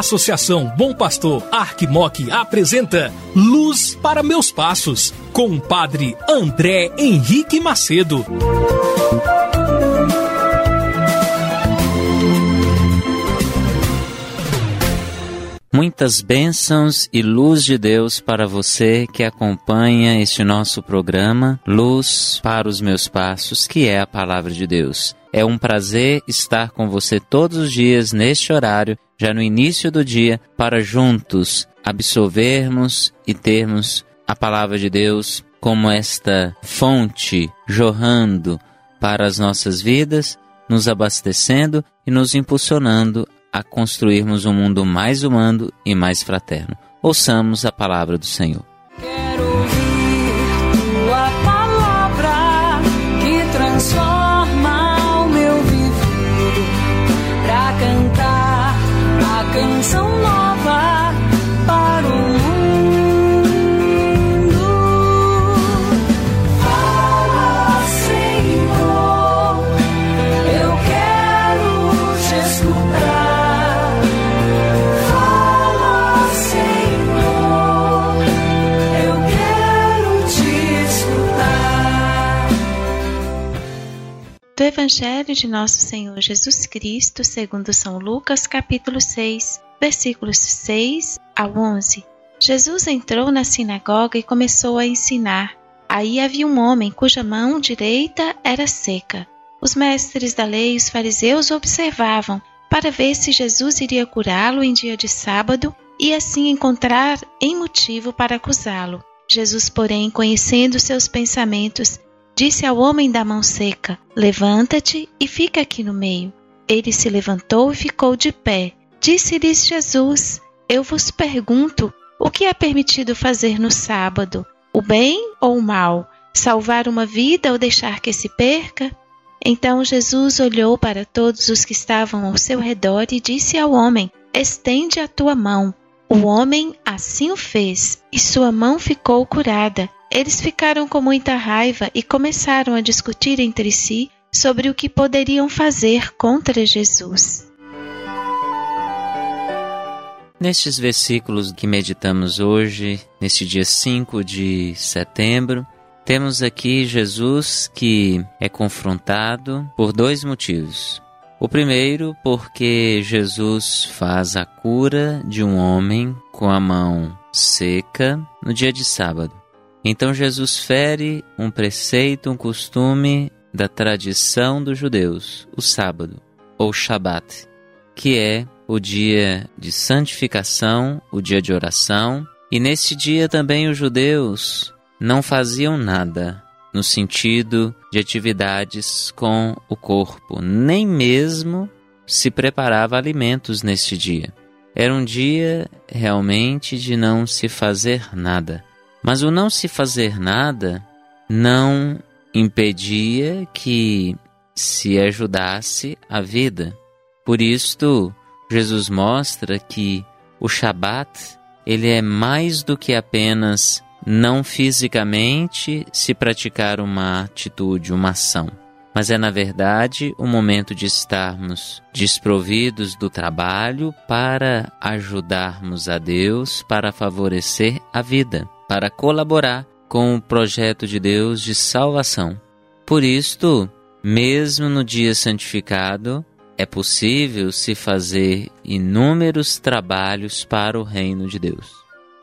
Associação Bom Pastor Arquimoc apresenta Luz para Meus Passos, com o padre André Henrique Macedo. Muitas bênçãos e luz de Deus para você que acompanha este nosso programa, Luz para os Meus Passos, que é a Palavra de Deus. É um prazer estar com você todos os dias neste horário, já no início do dia, para juntos absorvermos e termos a Palavra de Deus como esta fonte jorrando para as nossas vidas, nos abastecendo e nos impulsionando a construirmos um mundo mais humano e mais fraterno. Ouçamos a palavra do Senhor. Evangelho de Nosso Senhor Jesus Cristo, segundo São Lucas, capítulo 6, versículos 6 ao 11. Jesus entrou na sinagoga e começou a ensinar. Aí havia um homem cuja mão direita era seca. Os mestres da lei e os fariseus observavam para ver se Jesus iria curá-lo em dia de sábado e assim encontrar em motivo para acusá-lo. Jesus, porém, conhecendo seus pensamentos, disse ao homem da mão seca: Levanta-te e fica aqui no meio. Ele se levantou e ficou de pé. Disse-lhes Jesus: Eu vos pergunto, o que é permitido fazer no sábado? O bem ou o mal? Salvar uma vida ou deixar que se perca? Então Jesus olhou para todos os que estavam ao seu redor e disse ao homem: Estende a tua mão. O homem assim o fez, e sua mão ficou curada. Eles ficaram com muita raiva e começaram a discutir entre si sobre o que poderiam fazer contra Jesus. Nestes versículos que meditamos hoje, neste dia 5 de setembro, temos aqui Jesus que é confrontado por dois motivos. O primeiro, porque Jesus faz a cura de um homem com a mão seca no dia de sábado. Então Jesus fere um preceito, um costume da tradição dos judeus, o sábado, ou Shabat, que é o dia de santificação, o dia de oração, e nesse dia também os judeus não faziam nada no sentido de atividades com o corpo, nem mesmo se preparava alimentos neste dia. Era um dia realmente de não se fazer nada. Mas o não se fazer nada não impedia que se ajudasse a vida. Por isto, Jesus mostra que o Shabat ele é mais do que apenas não fisicamente se praticar uma atitude, uma ação, mas é na verdade o momento de estarmos desprovidos do trabalho para ajudarmos a Deus, para favorecer a vida, para colaborar com o projeto de Deus de salvação. Por isto, mesmo no dia santificado, é possível se fazer inúmeros trabalhos para o reino de Deus.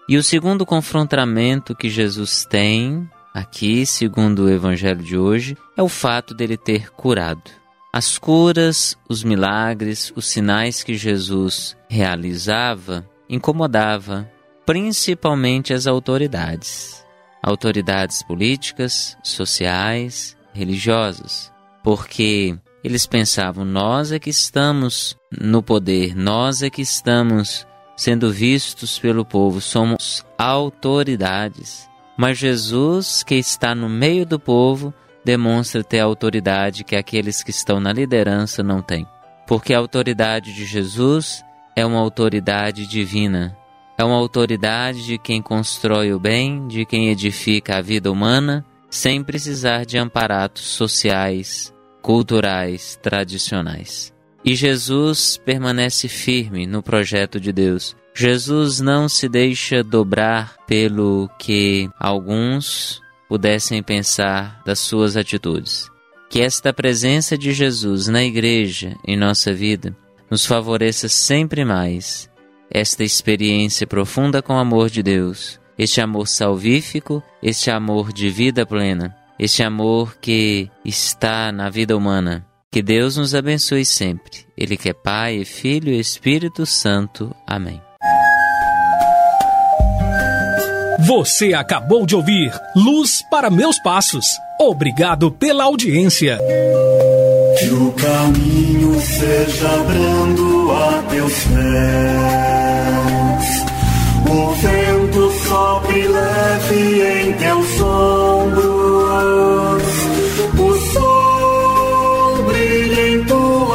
E o segundo confrontamento que Jesus tem aqui, segundo o evangelho de hoje, é o fato dele ter curado. As curas, os milagres, os sinais que Jesus realizava incomodava principalmente as autoridades, autoridades políticas, sociais, religiosas, porque eles pensavam nós é que estamos no poder, nós é que estamos sendo vistos pelo povo, somos autoridades. Mas Jesus, que está no meio do povo, demonstra ter a autoridade que aqueles que estão na liderança não têm. Porque a autoridade de Jesus é uma autoridade divina. É uma autoridade de quem constrói o bem, de quem edifica a vida humana, sem precisar de amparatos sociais, culturais, tradicionais. E Jesus permanece firme no projeto de Deus. Jesus não se deixa dobrar pelo que alguns pudessem pensar das suas atitudes. Que esta presença de Jesus na igreja, em nossa vida, nos favoreça sempre mais esta experiência profunda com o amor de Deus, este amor salvífico, este amor de vida plena, este amor que está na vida humana. Que Deus nos abençoe sempre. Ele que é Pai, Filho e Espírito Santo. Amém. Você acabou de ouvir Luz para Meus Passos. Obrigado pela audiência. Que o caminho seja brando a teus pés.